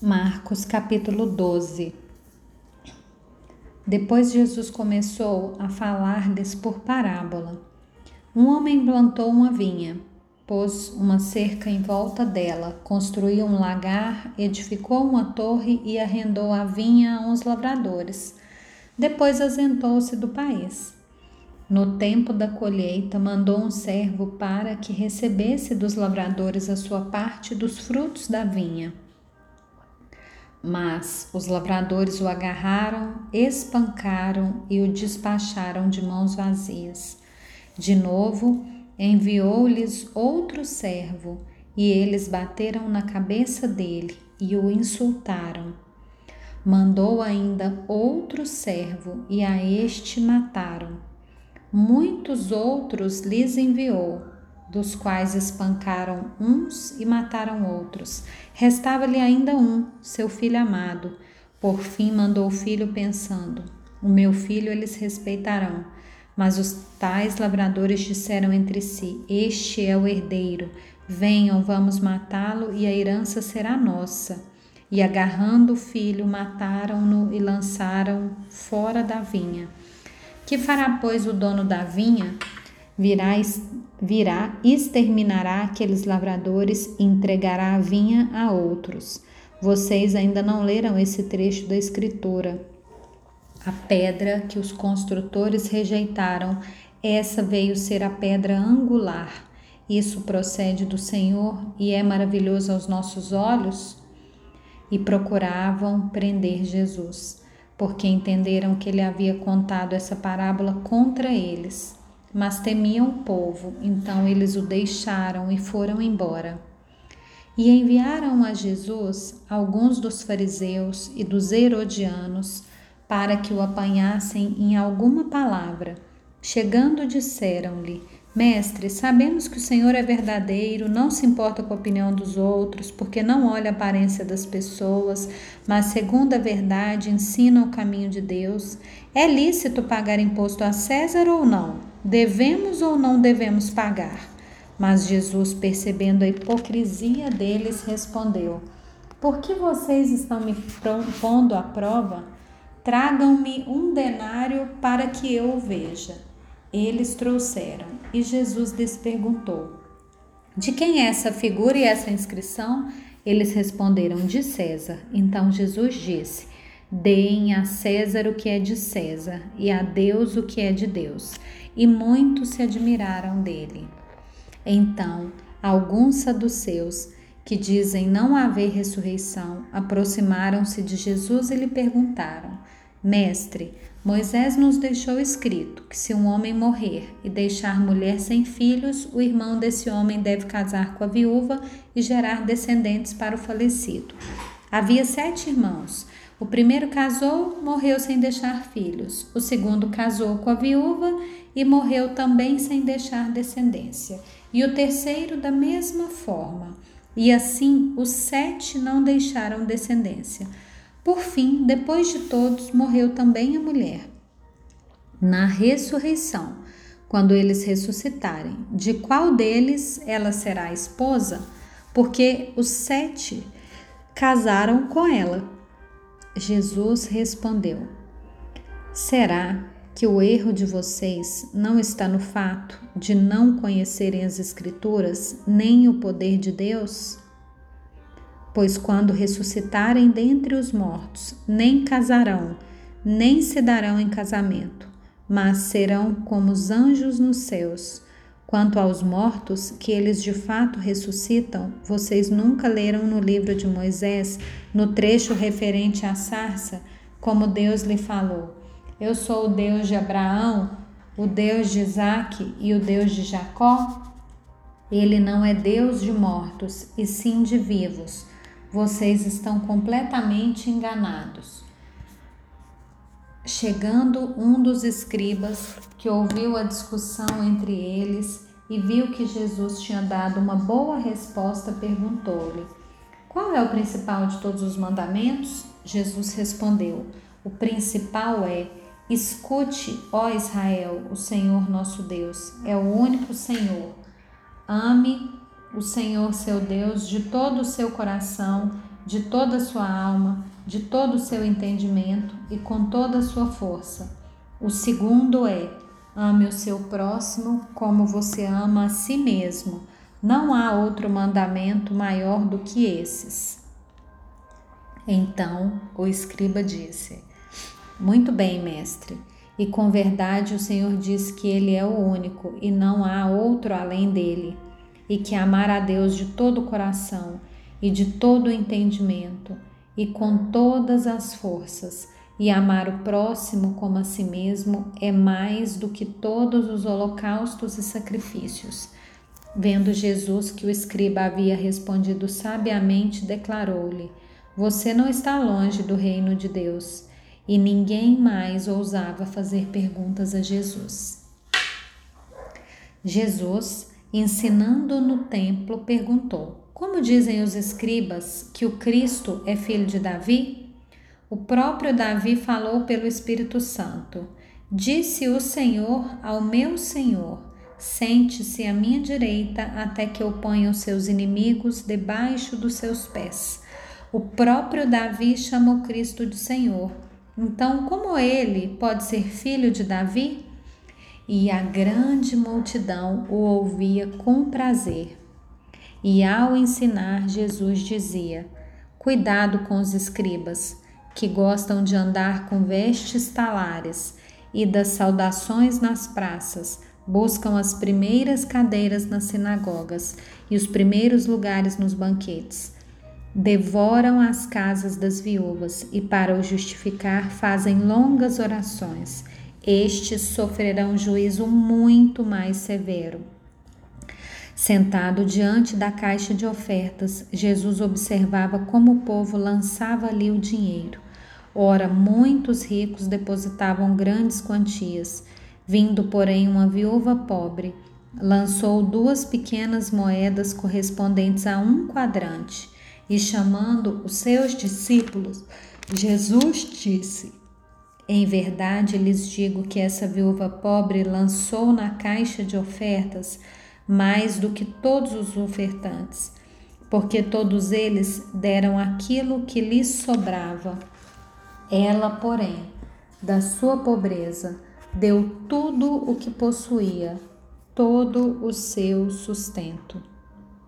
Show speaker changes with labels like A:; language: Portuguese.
A: Marcos capítulo 12 Depois Jesus começou a falar-lhes por parábola. Um homem plantou uma vinha, pôs uma cerca em volta dela, construiu um lagar, edificou uma torre e arrendou a vinha a uns lavradores. Depois ausentou-se do país. No tempo da colheita, mandou um servo para que recebesse dos lavradores a sua parte dos frutos da vinha. Mas os lavradores o agarraram, espancaram e o despacharam de mãos vazias. De novo, enviou-lhes outro servo, e eles bateram na cabeça dele e o insultaram. Mandou ainda outro servo, e a este mataram. Muitos outros lhes enviou dos quais espancaram uns e mataram outros. Restava-lhe ainda um, seu filho amado. Por fim mandou o filho, pensando: O meu filho eles respeitarão. Mas os tais lavradores disseram entre si: Este é o herdeiro. Venham, vamos matá-lo e a herança será nossa. E agarrando o filho, mataram-no e lançaram fora da vinha. Que fará, pois, o dono da vinha? Virá, virá, exterminará aqueles lavradores e entregará a vinha a outros. Vocês ainda não leram esse trecho da Escritura. A pedra que os construtores rejeitaram, essa veio ser a pedra angular. Isso procede do Senhor e é maravilhoso aos nossos olhos? E procuravam prender Jesus, porque entenderam que ele havia contado essa parábola contra eles mas temiam o povo, então eles o deixaram e foram embora. E enviaram a Jesus alguns dos fariseus e dos herodianos para que o apanhassem em alguma palavra. Chegando, disseram-lhe: Mestre, sabemos que o Senhor é verdadeiro, não se importa com a opinião dos outros, porque não olha a aparência das pessoas, mas, segundo a verdade, ensina o caminho de Deus. É lícito pagar imposto a César ou não? Devemos ou não devemos pagar? Mas Jesus, percebendo a hipocrisia deles, respondeu: Por que vocês estão me pondo à prova? Tragam-me um denário para que eu o veja. Eles trouxeram, e Jesus lhes perguntou: De quem é essa figura e essa inscrição? Eles responderam: De César. Então Jesus disse: Deem a César o que é de César e a Deus o que é de Deus e muitos se admiraram dele. Então, alguns saduceus, que dizem não haver ressurreição, aproximaram-se de Jesus e lhe perguntaram: Mestre, Moisés nos deixou escrito que se um homem morrer e deixar mulher sem filhos, o irmão desse homem deve casar com a viúva e gerar descendentes para o falecido. Havia sete irmãos. O primeiro casou, morreu sem deixar filhos. O segundo casou com a viúva e morreu também sem deixar descendência. E o terceiro, da mesma forma. E assim os sete não deixaram descendência. Por fim, depois de todos, morreu também a mulher. Na ressurreição, quando eles ressuscitarem, de qual deles ela será esposa? Porque os sete casaram com ela. Jesus respondeu: Será que o erro de vocês não está no fato de não conhecerem as Escrituras nem o poder de Deus? Pois quando ressuscitarem dentre os mortos, nem casarão, nem se darão em casamento, mas serão como os anjos nos céus. Quanto aos mortos, que eles de fato ressuscitam, vocês nunca leram no livro de Moisés, no trecho referente à sarça, como Deus lhe falou: Eu sou o Deus de Abraão, o Deus de Isaque e o Deus de Jacó? Ele não é Deus de mortos, e sim de vivos. Vocês estão completamente enganados. Chegando um dos escribas, que ouviu a discussão entre eles e viu que Jesus tinha dado uma boa resposta, perguntou-lhe: Qual é o principal de todos os mandamentos? Jesus respondeu: O principal é: Escute, ó Israel, o Senhor nosso Deus é o único Senhor. Ame o Senhor seu Deus de todo o seu coração, de toda a sua alma, de todo o seu entendimento e com toda a sua força. O segundo é: ame o seu próximo como você ama a si mesmo. Não há outro mandamento maior do que esses. Então o escriba disse: Muito bem, mestre. E com verdade o Senhor diz que Ele é o único e não há outro além dele, e que amar a Deus de todo o coração e de todo o entendimento e com todas as forças, e amar o próximo como a si mesmo é mais do que todos os holocaustos e sacrifícios. Vendo Jesus que o escriba havia respondido sabiamente, declarou-lhe: Você não está longe do reino de Deus e ninguém mais ousava fazer perguntas a Jesus. Jesus, ensinando no templo, perguntou: Como dizem os escribas que o Cristo é filho de Davi? O próprio Davi falou pelo Espírito Santo: Disse o Senhor ao meu Senhor: Sente-se à minha direita até que eu ponha os seus inimigos debaixo dos seus pés. O próprio Davi chamou Cristo de Senhor então, como ele pode ser filho de Davi? E a grande multidão o ouvia com prazer. E ao ensinar, Jesus dizia: Cuidado com os escribas, que gostam de andar com vestes talares e das saudações nas praças, buscam as primeiras cadeiras nas sinagogas e os primeiros lugares nos banquetes devoram as casas das viúvas e, para o justificar, fazem longas orações. Estes sofrerão juízo muito mais severo. Sentado diante da caixa de ofertas, Jesus observava como o povo lançava ali o dinheiro. Ora, muitos ricos depositavam grandes quantias. Vindo, porém, uma viúva pobre, lançou duas pequenas moedas correspondentes a um quadrante e chamando os seus discípulos, Jesus disse: Em verdade lhes digo que essa viúva pobre lançou na caixa de ofertas mais do que todos os ofertantes, porque todos eles deram aquilo que lhes sobrava. Ela, porém, da sua pobreza, deu tudo o que possuía, todo o seu sustento.